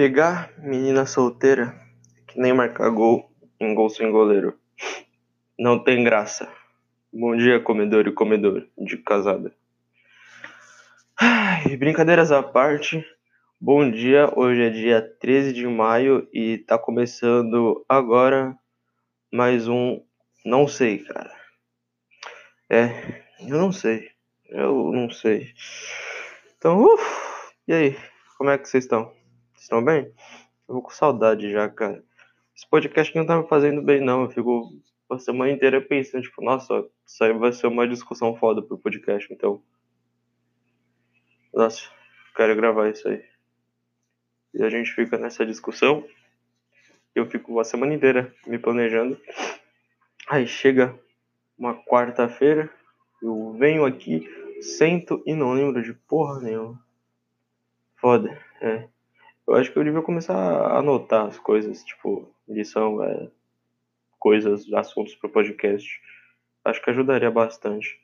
Pegar menina solteira que nem marcar gol em gol sem goleiro. Não tem graça. Bom dia, comedor e comedor de casada. Ai, brincadeiras à parte. Bom dia, hoje é dia 13 de maio e tá começando agora mais um. Não sei, cara. É, eu não sei. Eu não sei. Então, uf, e aí? Como é que vocês estão? Estão bem? Eu vou com saudade já, cara. Esse podcast não tá me fazendo bem, não. Eu fico a semana inteira pensando, tipo, nossa, isso aí vai ser uma discussão foda pro podcast, então. Nossa, quero gravar isso aí. E a gente fica nessa discussão. Eu fico a semana inteira me planejando. Aí chega uma quarta-feira, eu venho aqui, sento e não lembro de porra nenhuma. Foda, é. Eu acho que eu devia começar a anotar as coisas, tipo, lição, é, coisas, assuntos pro podcast. Acho que ajudaria bastante.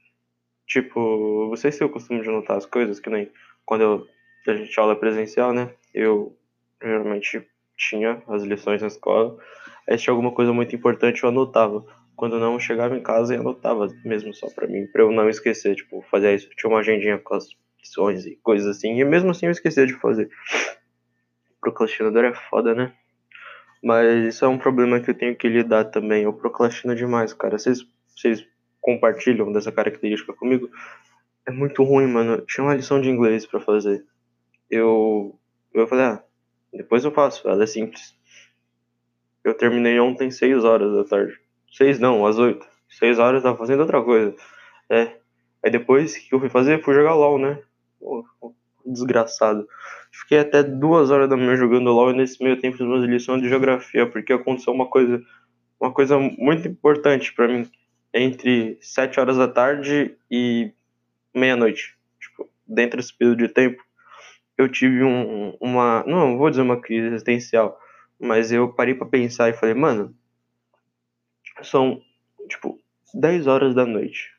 Tipo, vocês têm o costume de anotar as coisas, que nem quando eu, a gente aula presencial, né? Eu geralmente tinha as lições na escola. Aí se tinha alguma coisa muito importante eu anotava. Quando não, eu chegava em casa e anotava mesmo só pra mim, pra eu não esquecer, tipo, fazer isso. Tinha uma agendinha com as lições e coisas assim, e mesmo assim eu esquecia de fazer. Procrastinador é foda, né? Mas isso é um problema que eu tenho que lidar também. Eu procrastino demais, cara. Vocês, vocês compartilham dessa característica comigo? É muito ruim, mano. Tinha uma lição de inglês para fazer. Eu, eu falei, ah, depois eu faço. Ela é simples. Eu terminei ontem 6 horas da tarde. 6 não, às 8. 6 horas eu tava fazendo outra coisa. É. Aí depois que eu fui fazer, fui jogar LOL, né? Pô, desgraçado. Fiquei até duas horas da manhã jogando LOL e nesse meio tempo fiz umas lições de geografia, porque aconteceu uma coisa, uma coisa muito importante para mim entre sete horas da tarde e meia-noite. Tipo, dentro desse período de tempo, eu tive um, uma, não vou dizer uma crise existencial, mas eu parei para pensar e falei, mano, são tipo 10 horas da noite.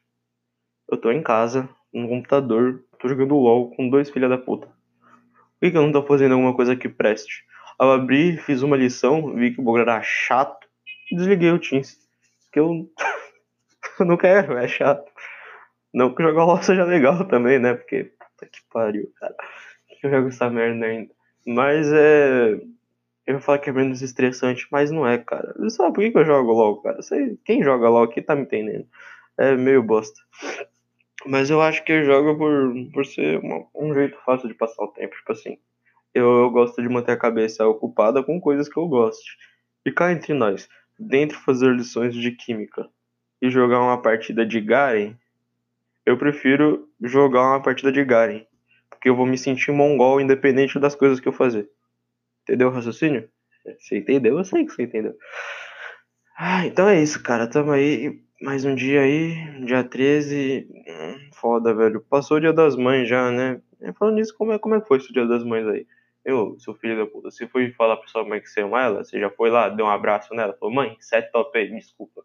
Eu tô em casa, no computador, tô jogando LOL com dois filha da puta. Por que, que eu não tô fazendo alguma coisa que preste? Eu abri, fiz uma lição, vi que o bagulho era chato e desliguei o Teams. Porque eu, eu não quero, é chato. Não que jogar LOL seja legal também, né? Porque, puta que pariu, cara. Que eu jogo essa merda ainda. Mas é. Eu vou falar que é menos estressante, mas não é, cara. Sabe por que, que eu jogo LOL, cara? Sei, quem joga LOL aqui tá me entendendo. É meio bosta. Mas eu acho que eu jogo por, por ser uma, um jeito fácil de passar o tempo. Tipo assim, eu, eu gosto de manter a cabeça ocupada com coisas que eu gosto. E cá entre nós, dentro fazer lições de química e jogar uma partida de Garen, eu prefiro jogar uma partida de Garen. Porque eu vou me sentir mongol independente das coisas que eu fazer. Entendeu o raciocínio? Você entendeu? Eu sei que você entendeu. Ah, então é isso, cara. Tamo aí mais um dia aí, dia 13. Hum, foda, velho. Passou o dia das mães já, né? Falando nisso, como é, como é que foi esse dia das mães aí? Eu, seu filho da puta, você foi falar pra sua mãe que você ama ela? Você já foi lá, deu um abraço nela? Falou, mãe, sete top aí, desculpa.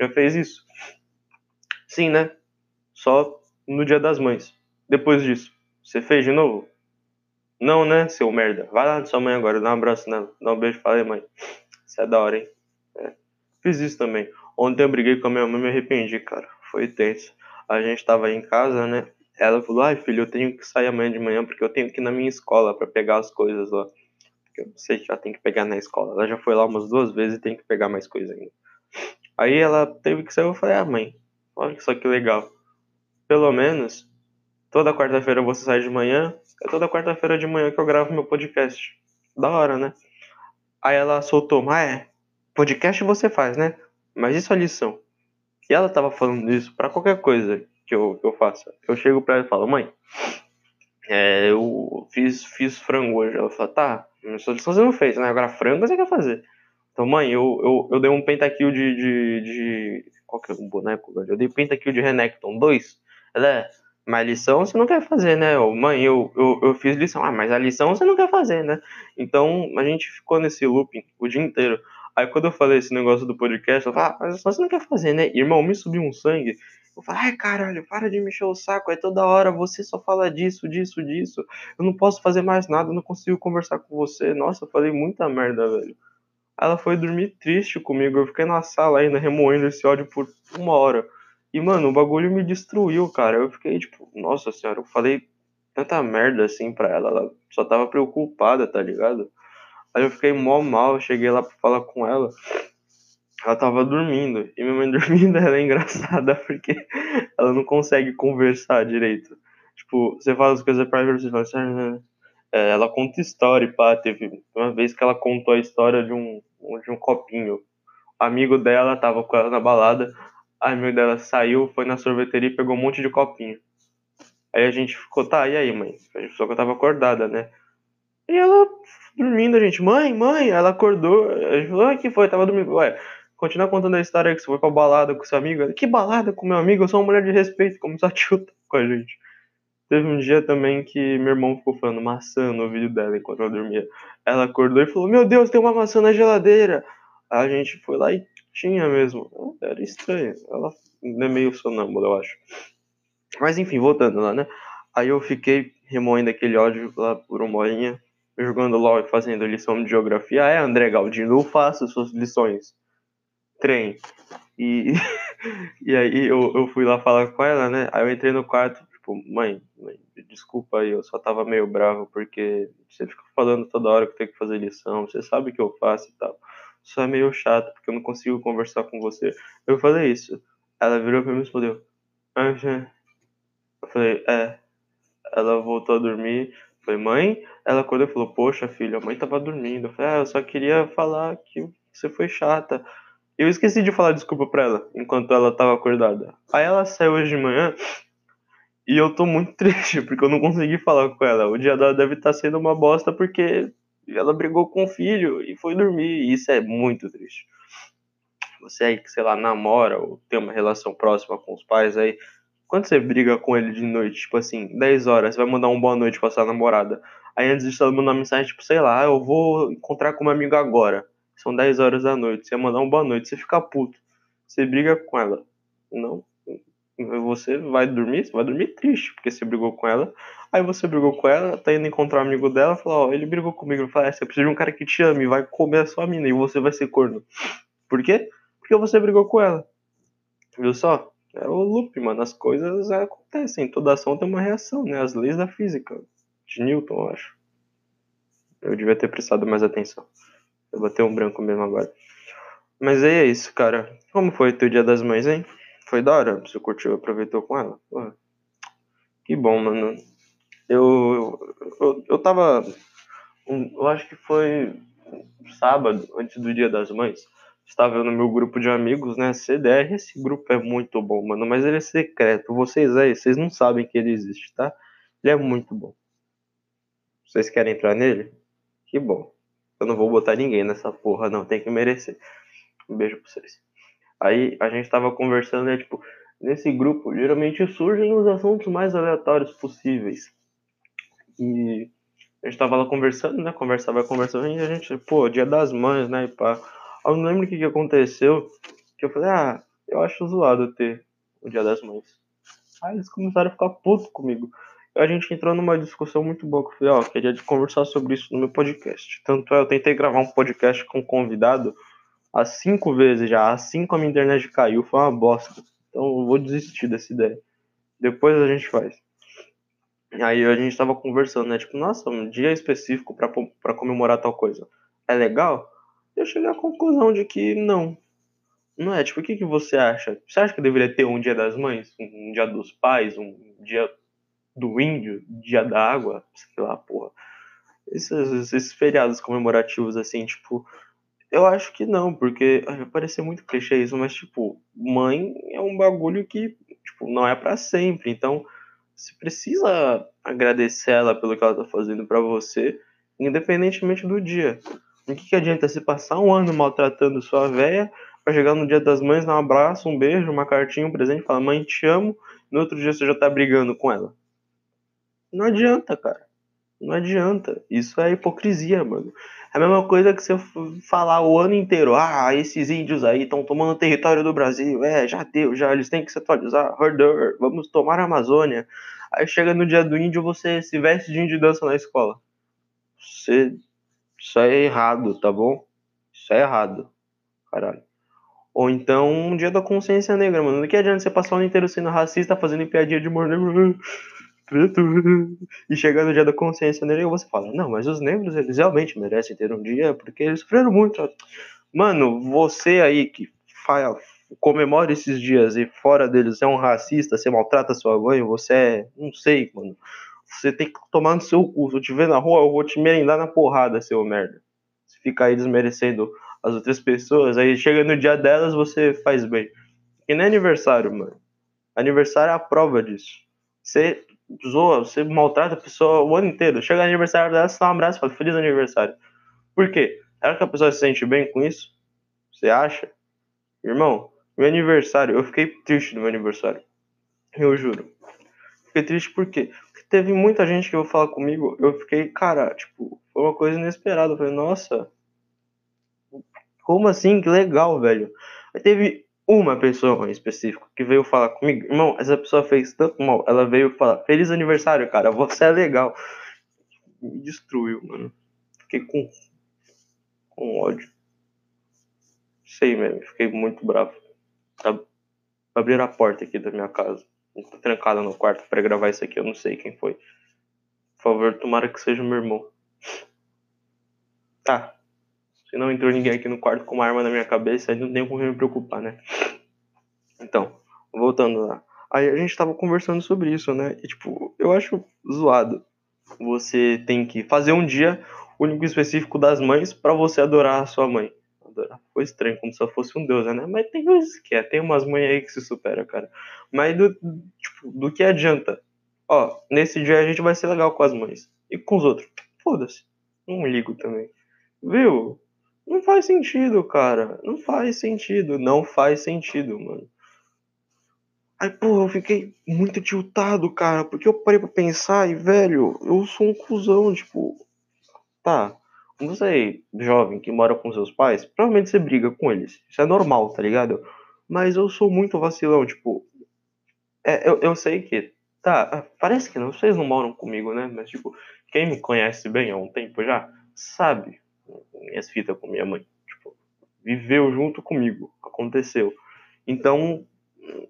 Já fez isso? Sim, né? Só no dia das mães. Depois disso, você fez de novo? Não, né, seu merda? Vai lá de sua mãe agora, dá um abraço nela. Dá um beijo fala aí, mãe. Isso é da hora, hein? É. Fiz isso também. Ontem eu briguei com a minha mãe e me arrependi, cara. Foi tenso. A gente tava aí em casa, né? Ela falou: ai, filho, eu tenho que sair amanhã de manhã porque eu tenho que ir na minha escola para pegar as coisas lá. Porque eu não sei se já tem que pegar na escola. Ela já foi lá umas duas vezes e tem que pegar mais coisa ainda. Aí ela teve que sair. Eu falei: ah, mãe, olha só que legal. Pelo menos toda quarta-feira você sai de manhã. É toda quarta-feira de manhã que eu gravo meu podcast. Da hora, né? Aí ela soltou: mas é, podcast você faz, né? Mas isso é lição. E ela tava falando isso para qualquer coisa que eu, que eu faça. Eu chego pra ela e falo, mãe, é, eu fiz, fiz frango hoje. Ela fala, tá, sua lição você não fez, né? Agora frango você quer fazer. Então, mãe, eu, eu, eu dei um pentakill de, de, de. Qual que é o boneco, velho? Eu dei pentakill de Renekton 2. Ela é. Mas lição você não quer fazer, né? Ou, mãe, eu, eu, eu fiz lição. Ah, mas a lição você não quer fazer, né? Então a gente ficou nesse looping o dia inteiro. Aí quando eu falei esse negócio do podcast, eu falei, ah, mas você não quer fazer, né? Irmão, me subiu um sangue. Eu falei, ai caralho, para de me encher o saco, é toda hora você só fala disso, disso, disso. Eu não posso fazer mais nada, eu não consigo conversar com você. Nossa, eu falei muita merda, velho. Ela foi dormir triste comigo, eu fiquei na sala ainda remoendo esse ódio por uma hora. E, mano, o bagulho me destruiu, cara. Eu fiquei tipo, nossa senhora, eu falei tanta merda assim pra ela. Ela só tava preocupada, tá ligado? Aí eu fiquei mó mal, cheguei lá pra falar com ela. Ela tava dormindo. E minha mãe dormindo ela é engraçada porque ela não consegue conversar direito. Tipo, você fala as coisas pra ela você fala assim, é, ela conta história, pá. Teve uma vez que ela contou a história de um, de um copinho. O amigo dela tava com ela na balada. A amigo dela saiu, foi na sorveteria e pegou um monte de copinho. Aí a gente ficou, tá, e aí, mãe? A só que eu tava acordada, né? E ela dormindo, a gente, mãe, mãe, ela acordou. A gente falou, ah, que foi? Tava dormindo. Ué, continua contando a história que você foi pra balada com seu amigo. Que balada com meu amigo? Eu sou uma mulher de respeito, como só tilta com a gente. Teve um dia também que meu irmão ficou falando maçã no vídeo dela enquanto ela dormia. Ela acordou e falou: Meu Deus, tem uma maçã na geladeira. A gente foi lá e tinha mesmo. Era estranho. Ela é meio sonâmbula, eu acho. Mas enfim, voltando lá, né? Aí eu fiquei remoendo aquele ódio lá por uma horinha, jogando LOL e fazendo lição de geografia. É, André Galdino, eu faço suas lições. Trem. E, e aí eu, eu fui lá falar com ela, né? Aí eu entrei no quarto, tipo, mãe, mãe, desculpa aí, eu só tava meio bravo porque você fica falando toda hora que tenho que fazer lição, você sabe que eu faço e tal. Isso é meio chato porque eu não consigo conversar com você. Eu falei isso. Ela virou pra mim e respondeu. Eu falei, é. Ela voltou a dormir. Eu falei, mãe? Ela acordou e falou, poxa, filha, a mãe tava dormindo. Eu falei, ah, eu só queria falar que você foi chata. Eu esqueci de falar desculpa pra ela enquanto ela tava acordada. Aí ela saiu hoje de manhã e eu tô muito triste porque eu não consegui falar com ela. O dia dela deve estar tá sendo uma bosta porque ela brigou com o filho e foi dormir. E isso é muito triste. Você aí que, sei lá, namora ou tem uma relação próxima com os pais aí, quando você briga com ele de noite, tipo assim, 10 horas, você vai mandar um boa noite pra sua namorada. Aí antes disso ela mandar uma mensagem, tipo, sei lá, eu vou encontrar com uma amiga agora. São 10 horas da noite. Você mandar um boa noite, você fica puto. Você briga com ela. Não. Você vai dormir, você vai dormir triste, porque você brigou com ela. Aí você brigou com ela, tá indo encontrar um amigo dela, fala, ó, ele brigou comigo. Fala, é, você precisa de um cara que te ame, vai comer a sua mina e você vai ser corno. Por quê? Porque você brigou com ela. Viu só? É o loop, mano. As coisas acontecem. Toda ação tem uma reação, né? As leis da física. De Newton, eu acho. Eu devia ter prestado mais atenção. Eu vou ter um branco mesmo agora. Mas aí é isso, cara. Como foi teu dia das mães, hein? Foi da hora? Você curtiu, aproveitou com ela? Porra. Que bom, mano. Eu, eu, eu tava. Eu acho que foi sábado, antes do dia das mães estava no meu grupo de amigos, né? CDR, esse grupo é muito bom, mano, mas ele é secreto. Vocês aí, vocês não sabem que ele existe, tá? Ele é muito bom. Vocês querem entrar nele? Que bom. Eu não vou botar ninguém nessa porra, não. Tem que merecer. Um beijo pra vocês. Aí a gente tava conversando, né? Tipo, nesse grupo, geralmente surgem os assuntos mais aleatórios possíveis. E a gente tava lá conversando, né? Conversava, conversando, e a gente, pô, dia das mães, né? E pá. Eu não lembro o que, que aconteceu, que eu falei, ah, eu acho zoado ter o Dia das Mães. Aí eles começaram a ficar putos comigo. A gente entrou numa discussão muito boa, que eu falei, ó, queria conversar sobre isso no meu podcast. Tanto é, eu tentei gravar um podcast com um convidado há cinco vezes já, assim como a minha internet caiu, foi uma bosta. Então eu vou desistir dessa ideia. Depois a gente faz. Aí a gente tava conversando, né? Tipo, nossa, um dia específico para comemorar tal coisa. É legal? eu cheguei à conclusão de que não. Não é, tipo, o que, que você acha? Você acha que deveria ter um dia das mães, um dia dos pais, um dia do índio, dia da água, sei lá, porra. Esses, esses feriados comemorativos, assim, tipo, eu acho que não, porque vai parecer muito clichê isso, mas, tipo, mãe é um bagulho que, tipo, não é para sempre. Então, você precisa agradecer ela pelo que ela tá fazendo para você, independentemente do dia. O que, que adianta se passar um ano maltratando sua véia para chegar no dia das mães, dar um abraço, um beijo, uma cartinha, um presente, falar mãe te amo, no outro dia você já tá brigando com ela? Não adianta, cara. Não adianta. Isso é hipocrisia, mano. É a mesma coisa que você falar o ano inteiro, ah, esses índios aí estão tomando território do Brasil, é, já deu, já, eles têm que se atualizar, Herder, vamos tomar a Amazônia. Aí chega no dia do índio, você se veste de índio e dança na escola. Você... Isso é errado, tá bom? Isso é errado. Caralho. Ou então um dia da consciência negra, mano. Não que adianta você passar o ano inteiro sendo racista, fazendo piadinha de humor negro. E chegando no dia da consciência negra, você fala, não, mas os negros, eles realmente merecem ter um dia, porque eles sofreram muito. Mano, você aí que faz, comemora esses dias e fora deles é um racista, você maltrata sua mãe, você é, não sei, mano. Você tem que tomar no seu cu. Se eu te ver na rua, eu vou te merendar na porrada, seu merda. Se ficar aí desmerecendo as outras pessoas, aí chega no dia delas, você faz bem. Que nem aniversário, mano. Aniversário é a prova disso. Você zoa, você maltrata a pessoa o ano inteiro. Chega no aniversário dela, você dá um abraço e fala feliz aniversário. Por quê? Será que a pessoa se sente bem com isso? Você acha? Irmão, meu aniversário, eu fiquei triste no meu aniversário. Eu juro. Fiquei triste por quê? Porque teve muita gente que veio falar comigo, eu fiquei, cara, tipo, foi uma coisa inesperada. Eu falei, nossa, como assim? Que legal, velho. Aí teve uma pessoa em específico que veio falar comigo, irmão, essa pessoa fez tanto mal, ela veio falar, feliz aniversário, cara, você é legal. Me destruiu, mano. Fiquei com, com ódio. Sei mesmo, fiquei muito bravo. Abrir a porta aqui da minha casa. Tô trancada no quarto para gravar isso aqui, eu não sei quem foi. Por favor, tomara que seja meu irmão. Tá, se não entrou ninguém aqui no quarto com uma arma na minha cabeça, aí não tem com me preocupar, né? Então, voltando lá. Aí a gente tava conversando sobre isso, né? E, tipo, eu acho zoado. Você tem que fazer um dia único específico das mães para você adorar a sua mãe. Adorar. Foi estranho, como se ela fosse um deus, né? Mas tem coisas que é. Tem umas mães aí que se supera, cara. Mas do, tipo, do que adianta? Ó, nesse dia a gente vai ser legal com as mães. E com os outros? Foda-se. Não ligo também. Viu? Não faz sentido, cara. Não faz sentido. Não faz sentido, mano. Aí, pô, eu fiquei muito tiltado, cara, porque eu parei pra pensar e, velho, eu sou um cuzão, tipo. Tá, você jovem que mora com seus pais, provavelmente você briga com eles. Isso é normal, tá ligado? Mas eu sou muito vacilão, tipo. É, eu, eu sei que. Tá, parece que não, vocês não moram comigo, né? Mas, tipo, quem me conhece bem há um tempo já, sabe minhas fitas com minha mãe. Tipo, viveu junto comigo, aconteceu. Então,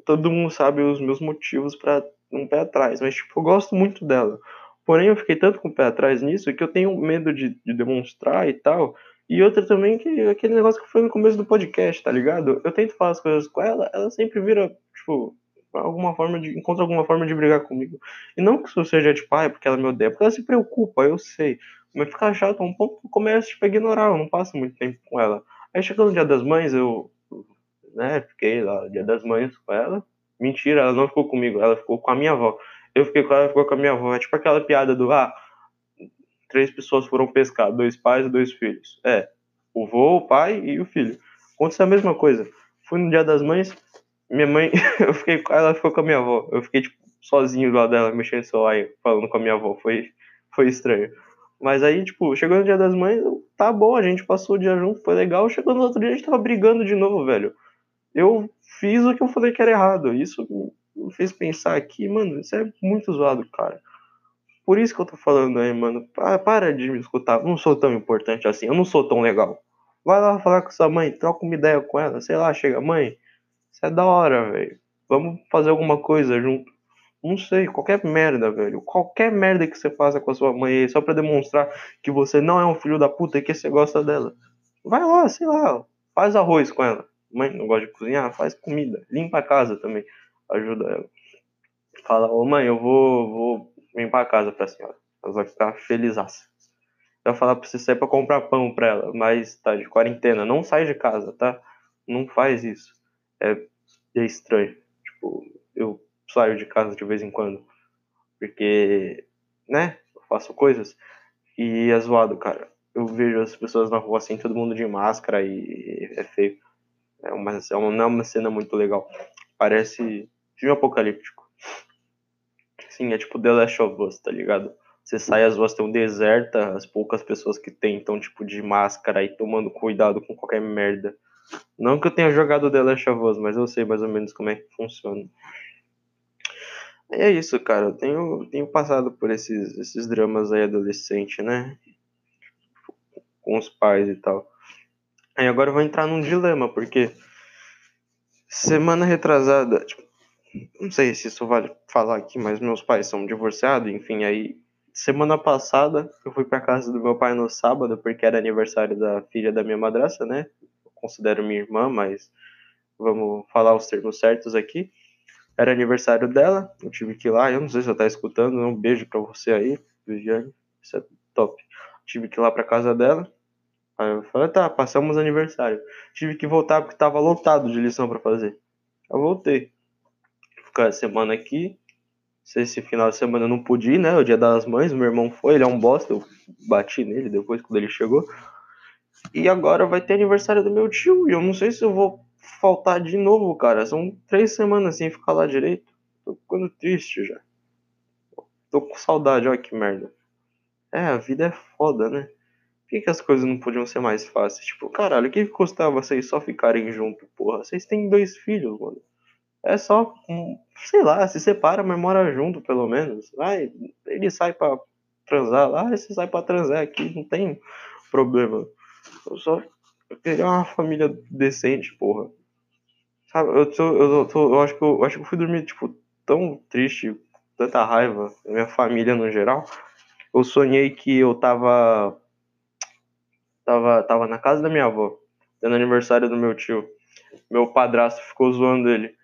todo mundo sabe os meus motivos para um pé atrás, mas tipo, eu gosto muito dela. Porém, eu fiquei tanto com o pé atrás nisso que eu tenho medo de, de demonstrar e tal. E outra também que aquele negócio que foi no começo do podcast, tá ligado? Eu tento falar as coisas com ela, ela sempre vira, tipo, alguma forma de. encontra alguma forma de brigar comigo. E não que isso seja tipo, ah, é porque ela me odeia, porque ela se preocupa, eu sei. Mas fica chato um pouco, começo tipo, a ignorar, eu não passo muito tempo com ela. Aí chegou no dia das mães, eu né, fiquei lá, dia das mães com ela. Mentira, ela não ficou comigo, ela ficou com a minha avó. Eu fiquei com ela, ficou com a minha avó. É tipo aquela piada do, ah, três pessoas foram pescar, dois pais e dois filhos. É, o vô, o pai e o filho. Aconteceu a mesma coisa. Fui no dia das mães, minha mãe, eu fiquei ela, ficou com a minha avó. Eu fiquei, tipo, sozinho do lado dela, mexendo no celular falando com a minha avó. Foi, foi estranho. Mas aí, tipo, chegou no dia das mães, tá bom, a gente passou o dia junto, foi legal. Chegou no outro dia, a gente tava brigando de novo, velho. Eu fiz o que eu falei que era errado. Isso me fez pensar aqui, mano, isso é muito zoado, cara. Por isso que eu tô falando aí, mano. Para de me escutar. Eu não sou tão importante assim. Eu não sou tão legal. Vai lá falar com sua mãe, troca uma ideia com ela. Sei lá, chega, mãe. Isso é da hora, velho. Vamos fazer alguma coisa junto. Não sei, qualquer merda, velho. Qualquer merda que você faça com a sua mãe só pra demonstrar que você não é um filho da puta e que você gosta dela. Vai lá, sei lá, faz arroz com ela. Mãe não gosta de cozinhar? Faz comida. Limpa a casa também. Ajuda ela. Fala, ô mãe, eu vou, vou limpar a casa pra senhora. Ela vai ficar felizaça. Vai falar pra você sair pra comprar pão pra ela, mas tá de quarentena. Não sai de casa, tá? Não faz isso. É, é estranho. Tipo, eu saio de casa de vez em quando. Porque, né? Eu faço coisas. E é zoado, cara. Eu vejo as pessoas na rua assim, todo mundo de máscara e é feio. É uma, é uma, não é uma cena muito legal. Parece filme apocalíptico. Sim, é tipo The Last of Us, tá ligado? Você sai as ruas tão deserta, as poucas pessoas que tem estão tipo de máscara e tomando cuidado com qualquer merda. Não que eu tenha jogado The Last of Us, mas eu sei mais ou menos como é que funciona. E é isso, cara. Eu tenho, tenho passado por esses, esses dramas aí adolescente, né? Com os pais e tal. Aí agora eu vou entrar num dilema, porque semana retrasada, tipo, não sei se isso vale falar aqui, mas meus pais são divorciados, enfim, aí semana passada eu fui para casa do meu pai no sábado porque era aniversário da filha da minha madraça, né? Considero minha irmã, mas vamos falar os termos certos aqui. Era aniversário dela, eu tive que ir lá, eu não sei se você tá escutando, um beijo para você aí, Viviane, isso é top. tive que ir lá para casa dela. Aí eu falei, tá, passamos aniversário. Tive que voltar porque tava lotado de lição para fazer. Eu voltei. Ficar a semana aqui, esse final de semana eu não pude ir, né? O dia das mães, meu irmão foi, ele é um bosta, eu bati nele depois quando ele chegou. E agora vai ter aniversário do meu tio, e eu não sei se eu vou faltar de novo, cara. São três semanas sem ficar lá direito. Tô ficando triste já. Tô com saudade, olha que merda. É, a vida é foda, né? Por que, que as coisas não podiam ser mais fáceis? Tipo, caralho, o que custava vocês só ficarem junto, porra? Vocês têm dois filhos, mano. É só, sei lá, se separa, mas mora junto, pelo menos. Vai, ele sai pra transar lá, você sai pra transar aqui, não tem problema. Eu só queria uma família decente, porra. Sabe, eu, tô, eu, tô, eu, acho que eu, eu acho que eu fui dormir, tipo, tão triste, tanta raiva, minha família no geral. Eu sonhei que eu tava. Tava, tava na casa da minha avó, tendo aniversário do meu tio. Meu padrasto ficou zoando ele.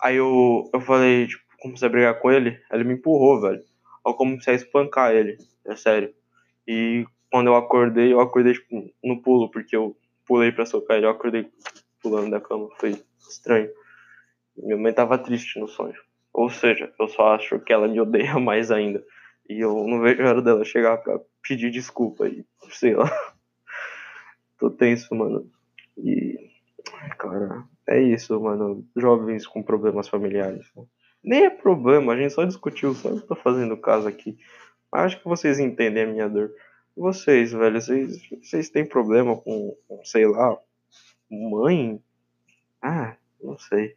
Aí eu, eu falei, tipo, comecei a brigar com ele, ele me empurrou, velho. Eu comecei a espancar ele, é sério. E quando eu acordei, eu acordei, tipo, no pulo, porque eu pulei pra socar ele, eu acordei pulando da cama, foi estranho. Minha mãe tava triste no sonho. Ou seja, eu só acho que ela me odeia mais ainda. E eu não vejo a hora dela chegar pra pedir desculpa e sei lá. Tô tenso, mano. E. Cara, é isso, mano. Jovens com problemas familiares. Nem é problema, a gente só discutiu, só eu tô fazendo caso aqui. Acho que vocês entendem a minha dor. Vocês, velho, vocês, vocês têm problema com, com, sei lá, mãe? Ah, não sei.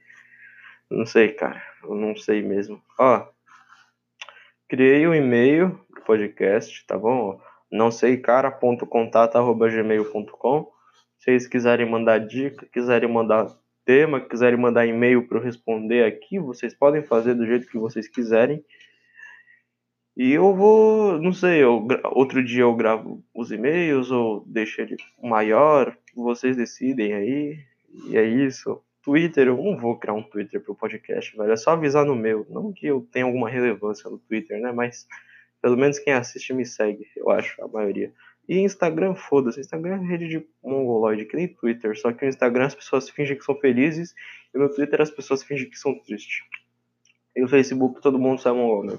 Não sei, cara. Eu não sei mesmo. Ó, criei um e-mail podcast, tá bom? Não sei cara.contato.gmail.com Se vocês quiserem mandar dica, quiserem mandar tema, quiserem mandar e-mail para eu responder aqui, vocês podem fazer do jeito que vocês quiserem. E eu vou, não sei, eu, outro dia eu gravo os e-mails ou deixo ele maior, vocês decidem aí. E é isso. Twitter, eu não vou criar um Twitter pro podcast, velho. É só avisar no meu. Não que eu tenha alguma relevância no Twitter, né? Mas pelo menos quem assiste me segue, eu acho, a maioria. E Instagram, foda-se. Instagram é rede de mongoloide, que nem Twitter. Só que no Instagram as pessoas fingem que são felizes e no Twitter as pessoas fingem que são tristes. E no Facebook todo mundo sai mongol, né?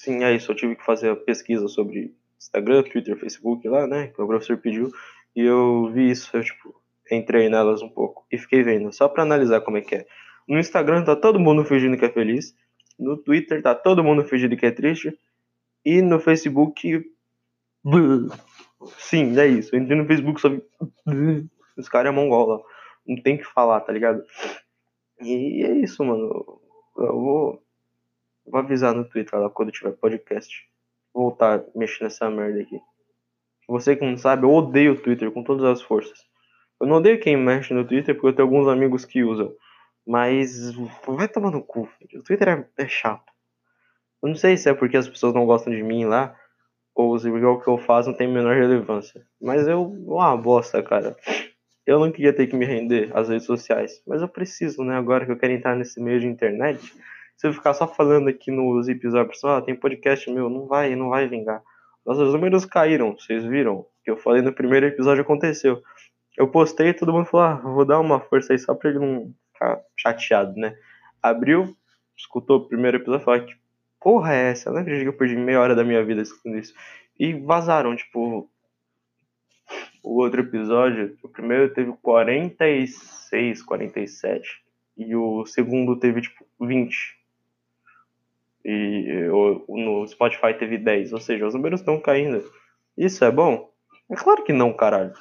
Sim, é isso. Eu tive que fazer a pesquisa sobre Instagram, Twitter, Facebook lá, né? Que o professor pediu. E eu vi isso, eu, tipo, entrei nelas um pouco e fiquei vendo, só para analisar como é que é. No Instagram tá todo mundo fingindo que é feliz. No Twitter tá todo mundo fingindo que é triste. E no Facebook Sim, é isso. Eu entrei no Facebook só. Os caras é mongola. Não tem que falar, tá ligado? E é isso, mano. Eu vou, vou avisar no Twitter lá quando tiver podcast. Voltar mexer nessa merda aqui. Você que não sabe, eu odeio o Twitter com todas as forças. Eu não odeio quem mexe no Twitter porque eu tenho alguns amigos que usam. Mas vai tomar no cu, filho. O Twitter é, é chato. Eu não sei se é porque as pessoas não gostam de mim lá ou se o que eu faço não tem menor relevância. Mas eu, uma bosta, cara. Eu não queria ter que me render às redes sociais, mas eu preciso, né? Agora que eu quero entrar nesse meio de internet, se eu ficar só falando aqui nos episódios, ah, tem podcast meu, não vai, não vai vingar. Nossos números caíram, vocês viram? O que eu falei no primeiro episódio aconteceu. Eu postei e todo mundo falou, ah, vou dar uma força aí só pra ele não ficar chateado, né? Abriu, escutou o primeiro episódio e falou que porra é essa? Eu não acredito que eu perdi meia hora da minha vida escutando isso. E vazaram, tipo, o outro episódio, o primeiro teve 46, 47, e o segundo teve, tipo, 20. E no Spotify teve 10, ou seja, os números estão caindo. Isso é bom? É claro que não, caralho.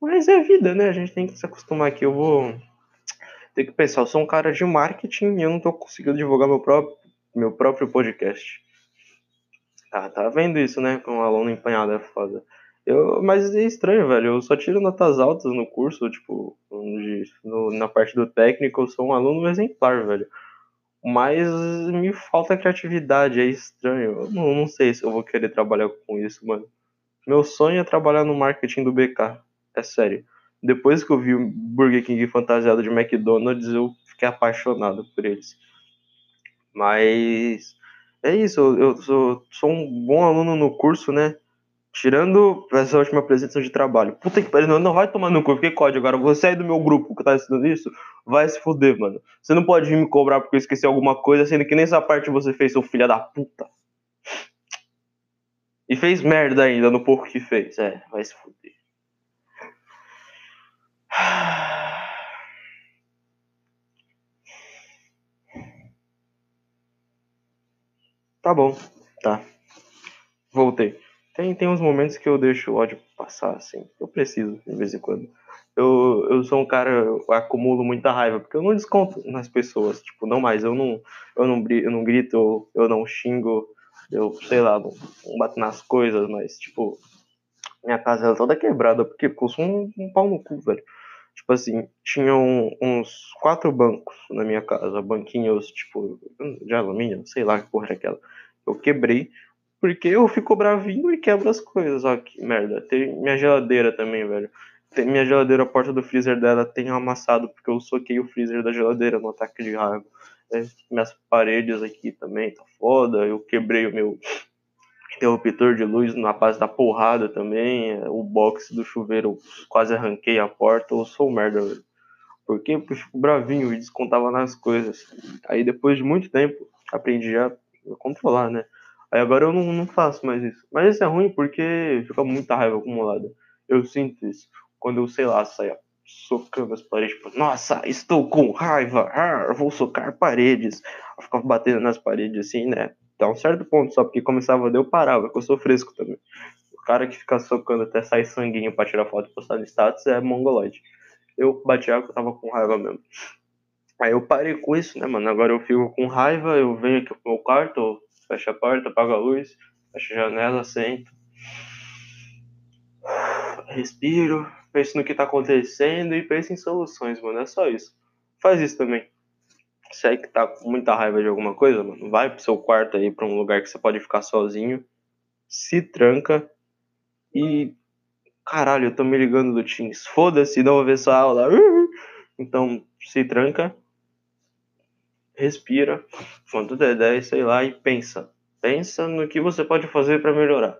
Mas é vida, né? A gente tem que se acostumar aqui. Eu vou ter que pensar, eu sou um cara de marketing e eu não tô conseguindo divulgar meu próprio, meu próprio podcast. Tá, tá vendo isso, né? Com um aluno empanhado é foda. Eu, mas é estranho, velho. Eu só tiro notas altas no curso, tipo, no, na parte do técnico, eu sou um aluno exemplar, velho. Mas me falta criatividade, é estranho. Eu não, não sei se eu vou querer trabalhar com isso, mano. Meu sonho é trabalhar no marketing do BK. É sério. Depois que eu vi o Burger King fantasiado de McDonald's, eu fiquei apaixonado por eles. Mas é isso, eu sou, sou um bom aluno no curso, né? Tirando essa última apresentação de trabalho. Puta que pariu, não, não vai tomar no cu, porque código. Agora você aí do meu grupo que tá estudando isso, vai se fuder, mano. Você não pode me cobrar porque eu esqueci alguma coisa, sendo que nem essa parte você fez, seu filho da puta. E fez merda ainda no pouco que fez. É, vai se fuder. Tá bom, tá. Voltei. Tem, tem uns momentos que eu deixo o ódio passar, assim. Eu preciso, de vez em quando. Eu, eu sou um cara, eu acumulo muita raiva, porque eu não desconto nas pessoas. Tipo, não mais. Eu não, eu não, eu não grito, eu não xingo, eu, sei lá, não, não bato nas coisas, mas, tipo, minha casa é toda quebrada, porque eu sou um, um pau no cu, velho. Tipo assim, tinham uns quatro bancos na minha casa, banquinhos, tipo, de alumínio, sei lá que porra é aquela. Eu quebrei, porque eu fico bravinho e quebro as coisas, ó, que merda. Tem minha geladeira também, velho. Tem minha geladeira, a porta do freezer dela tem amassado, porque eu soquei o freezer da geladeira no ataque de raiva. É, minhas paredes aqui também tá foda. Eu quebrei o meu interruptor de luz na base da porrada também. O box do chuveiro quase arranquei a porta. Eu sou um merda, velho. Porque eu fico bravinho e descontava nas coisas. Aí depois de muito tempo, aprendi a controlar, né? Aí agora eu não, não faço mais isso. Mas isso é ruim porque fica muita raiva acumulada. Eu sinto isso. Quando eu, sei lá, saia socando as paredes. Tipo, Nossa, estou com raiva. Ah, vou socar paredes. Eu ficava batendo nas paredes assim, né? Até um certo ponto só, porque começava eu parava, porque eu sou fresco também. O cara que fica socando até sair sanguinho pra tirar foto e postar no status é mongoloide. Eu bati água, eu tava com raiva mesmo. Aí eu parei com isso, né, mano? Agora eu fico com raiva, eu venho aqui pro meu quarto, fecho a porta, apago a luz, fecho a janela, sento. Respiro, penso no que tá acontecendo e penso em soluções, mano. É só isso. Faz isso também. Se aí que tá com muita raiva de alguma coisa, mano, vai pro seu quarto aí, pra um lugar que você pode ficar sozinho, se tranca e. Caralho, eu tô me ligando do Teams. Foda-se, não vou ver sua aula. Então, se tranca, respira, quanto der 10, sei lá, e pensa. Pensa no que você pode fazer para melhorar.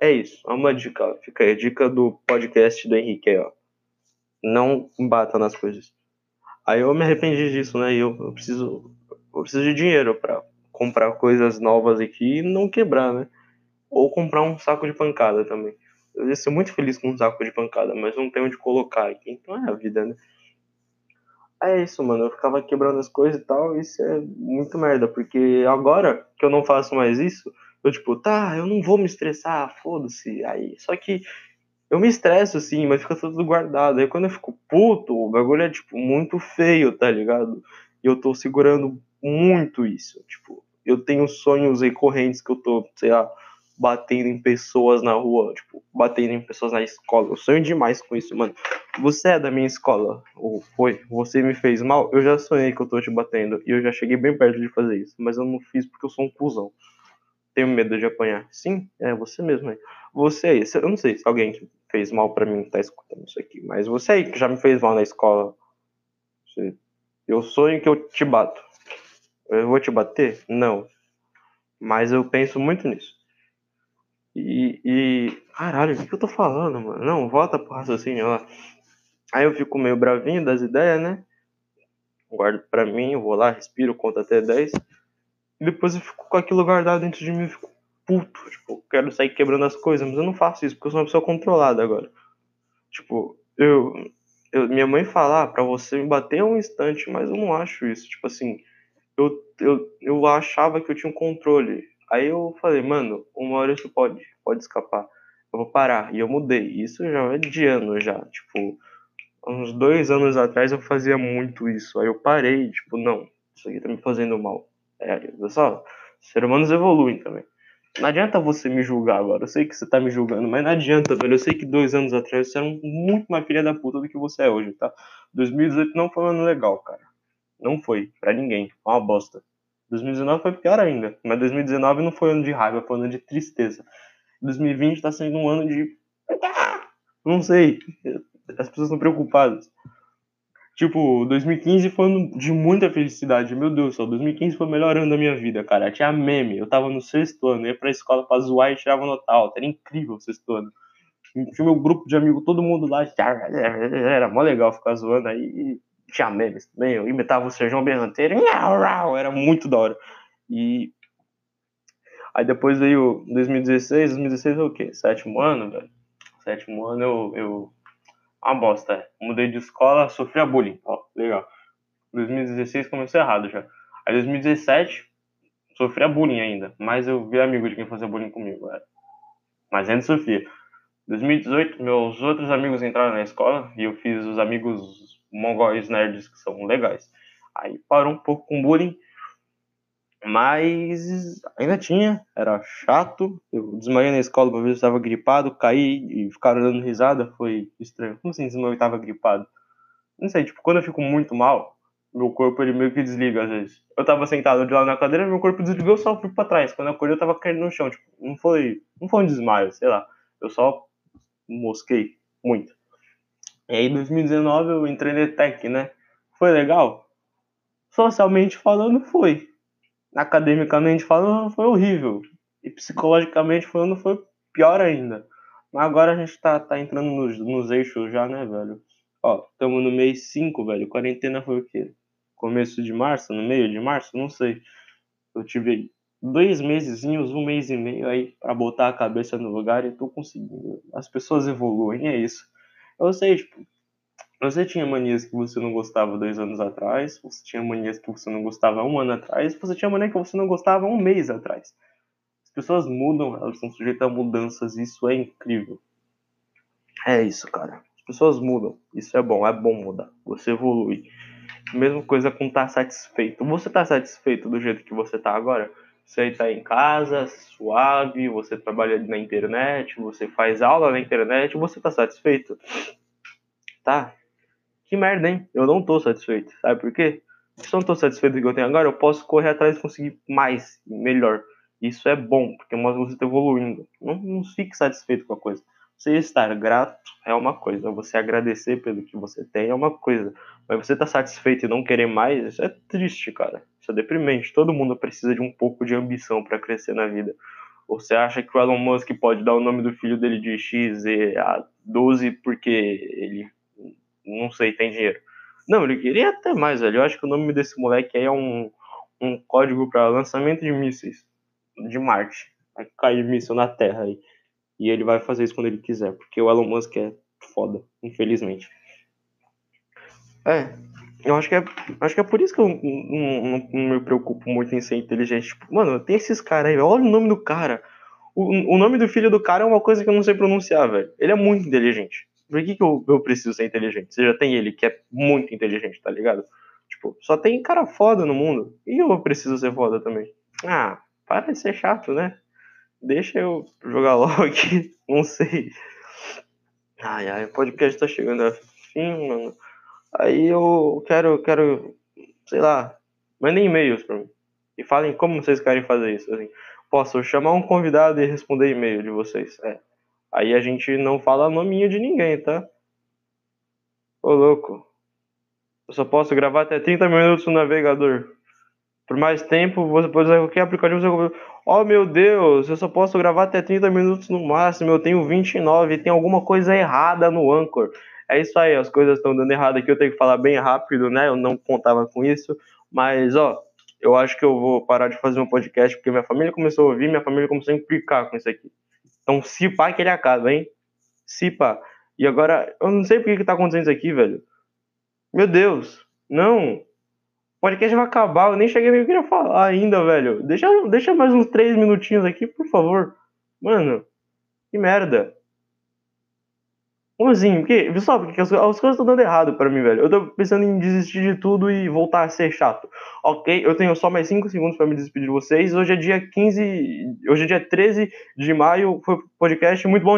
É isso, é uma dica. Fica aí, dica do podcast do Henrique aí, ó. Não bata nas coisas. Aí eu me arrependi disso, né? E eu, eu preciso, eu preciso de dinheiro para comprar coisas novas aqui e não quebrar, né? Ou comprar um saco de pancada também. Eu ia ser muito feliz com um saco de pancada, mas não tenho onde colocar aqui. Então é a vida, né? É isso, mano. Eu ficava quebrando as coisas e tal. Isso é muito merda, porque agora que eu não faço mais isso, eu tipo, tá, eu não vou me estressar, foda-se. Aí, só que eu me estresso, sim, mas fica tudo guardado. Aí quando eu fico puto, o bagulho é, tipo, muito feio, tá ligado? E eu tô segurando muito isso. Tipo, eu tenho sonhos recorrentes que eu tô, sei lá, batendo em pessoas na rua, tipo, batendo em pessoas na escola. Eu sonho demais com isso, mano. Você é da minha escola, ou foi? Você me fez mal? Eu já sonhei que eu tô te batendo. E eu já cheguei bem perto de fazer isso. Mas eu não fiz porque eu sou um cuzão. Tenho medo de apanhar. Sim, é você mesmo aí. Você aí, eu não sei se alguém fez mal para mim tá escutando isso aqui, mas você aí que já me fez mal na escola, eu sonho que eu te bato. Eu vou te bater? Não. Mas eu penso muito nisso. E, e caralho, o que, que eu tô falando, mano? Não, volta pro raciocínio lá. Aí eu fico meio bravinho das ideias, né? Guardo pra mim, vou lá, respiro, conto até 10. E depois eu fico com aquilo guardado dentro de mim, eu fico puto, tipo, quero sair quebrando as coisas, mas eu não faço isso, porque eu sou uma pessoa controlada agora. Tipo, eu, eu minha mãe fala, ah, pra você me bater é um instante, mas eu não acho isso, tipo assim, eu, eu, eu achava que eu tinha um controle. Aí eu falei, mano, uma hora isso pode, pode escapar. Eu vou parar. E eu mudei. Isso já é de ano já. Tipo, uns dois anos atrás eu fazia muito isso. Aí eu parei, tipo, não, isso aqui tá me fazendo mal. É, pessoal, ser humanos evoluem também. Não adianta você me julgar agora. Eu sei que você tá me julgando, mas não adianta, velho. Eu sei que dois anos atrás você era muito mais filha da puta do que você é hoje, tá? 2018 não foi um ano legal, cara. Não foi, pra ninguém. Foi uma bosta. 2019 foi pior ainda. Mas 2019 não foi um ano de raiva, foi um ano de tristeza. 2020 tá sendo um ano de. Não sei. As pessoas estão preocupadas. Tipo, 2015 foi um de muita felicidade. Meu Deus do céu, 2015 foi o melhor ano da minha vida, cara. Tinha meme. Eu tava no sexto ano, ia pra escola pra zoar e tirava nota alta. Era incrível o sexto ano. Tinha meu grupo de amigos, todo mundo lá. Era mó legal ficar zoando aí. Tinha memes também. Eu imitava o Sérgio Berranteiro. Era muito da hora. E. Aí depois veio 2016. 2016 foi o quê? Sétimo ano, velho. Sétimo ano eu, eu uma bosta. Mudei de escola, sofria bullying. Ó, legal. 2016 começou errado já. Aí 2017, sofria bullying ainda. Mas eu vi amigo de quem fazia bullying comigo. É. Mas ainda sofria. 2018, meus outros amigos entraram na escola e eu fiz os amigos mongóis nerds que são legais. Aí parou um pouco com bullying mas ainda tinha, era chato. Eu desmaiei na escola pra ver se estava gripado, caí e ficaram dando risada, foi estranho. Como assim desmaiei estava gripado? Não sei, tipo, quando eu fico muito mal, meu corpo ele meio que desliga às vezes. Eu tava sentado de lá na cadeira, meu corpo desligou, eu só fui pra trás. Quando eu acordei, eu tava caindo no chão, tipo, não foi, não foi um desmaio, sei lá. Eu só mosquei muito. E aí, em 2019, eu entrei na ETEC, né? Foi legal? Socialmente falando, foi academicamente falando, foi horrível. E psicologicamente falando, foi pior ainda. Mas agora a gente tá, tá entrando nos, nos eixos já, né, velho? Ó, estamos no mês 5, velho. Quarentena foi o quê? Começo de março? No meio de março? Não sei. Eu tive dois mesezinhos, um mês e meio aí para botar a cabeça no lugar e tô conseguindo. As pessoas evoluem, é isso. Eu sei, tipo, você tinha manias que você não gostava dois anos atrás, você tinha manias que você não gostava um ano atrás, você tinha mania que você não gostava um mês atrás. As pessoas mudam, elas são sujeitas a mudanças, isso é incrível. É isso, cara. As pessoas mudam, isso é bom, é bom mudar. Você evolui. Mesma coisa com estar tá satisfeito. Você está satisfeito do jeito que você está agora? Você está em casa, suave, você trabalha na internet, você faz aula na internet, você está satisfeito? Tá? Que merda, hein? Eu não tô satisfeito. Sabe por quê? Se eu não tô satisfeito com o que eu tenho agora, eu posso correr atrás e conseguir mais, melhor. Isso é bom, porque mostra você está evoluindo. Não, não fique satisfeito com a coisa. Você estar grato é uma coisa, você agradecer pelo que você tem é uma coisa. Mas você tá satisfeito e não querer mais, isso é triste, cara. Isso é deprimente. Todo mundo precisa de um pouco de ambição para crescer na vida. Você acha que o Elon Musk pode dar o nome do filho dele de X e a 12 porque ele não sei, tem dinheiro. Não, ele queria até mais, velho. Eu acho que o nome desse moleque aí é um, um código para lançamento de mísseis de Marte. Vai cair míssil na Terra aí. E ele vai fazer isso quando ele quiser, porque o Elon Musk é foda, infelizmente. É, eu acho que é, acho que é por isso que eu não, não, não me preocupo muito em ser inteligente. Tipo, mano, tem esses caras aí, olha o nome do cara. O, o nome do filho do cara é uma coisa que eu não sei pronunciar, velho. Ele é muito inteligente. Por que, que eu, eu preciso ser inteligente? Você já tem ele que é muito inteligente, tá ligado? Tipo, só tem cara foda no mundo. E eu preciso ser foda também. Ah, para de ser chato, né? Deixa eu jogar logo aqui. Não sei. Ai, ai, o podcast tá chegando a fim, mano. Aí eu quero, quero, sei lá, mandem e-mails pra mim. E falem como vocês querem fazer isso. Assim, posso chamar um convidado e responder e-mail de vocês. É, Aí a gente não fala nominho de ninguém, tá? Ô louco. Eu só posso gravar até 30 minutos no navegador. Por mais tempo, você pode usar qualquer aplicativo. Você... Oh meu Deus, eu só posso gravar até 30 minutos no máximo. Eu tenho 29 e tem alguma coisa errada no Anchor. É isso aí, as coisas estão dando errado aqui. Eu tenho que falar bem rápido, né? Eu não contava com isso. Mas, ó, eu acho que eu vou parar de fazer um podcast porque minha família começou a ouvir, minha família começou a implicar com isso aqui. Então, se pá que ele acaba, hein? Se pá. E agora, eu não sei por que, tá acontecendo isso aqui, velho. Meu Deus. Não. O podcast vai acabar, eu nem cheguei nem queria falar ainda, velho. Deixa, deixa mais uns três minutinhos aqui, por favor. Mano, que merda. Como assim? Porque, pessoal, porque as, as coisas estão dando errado pra mim, velho. Eu tô pensando em desistir de tudo e voltar a ser chato. Ok, eu tenho só mais 5 segundos pra me despedir de vocês. Hoje é dia 15. Hoje é dia 13 de maio. Foi podcast muito bom.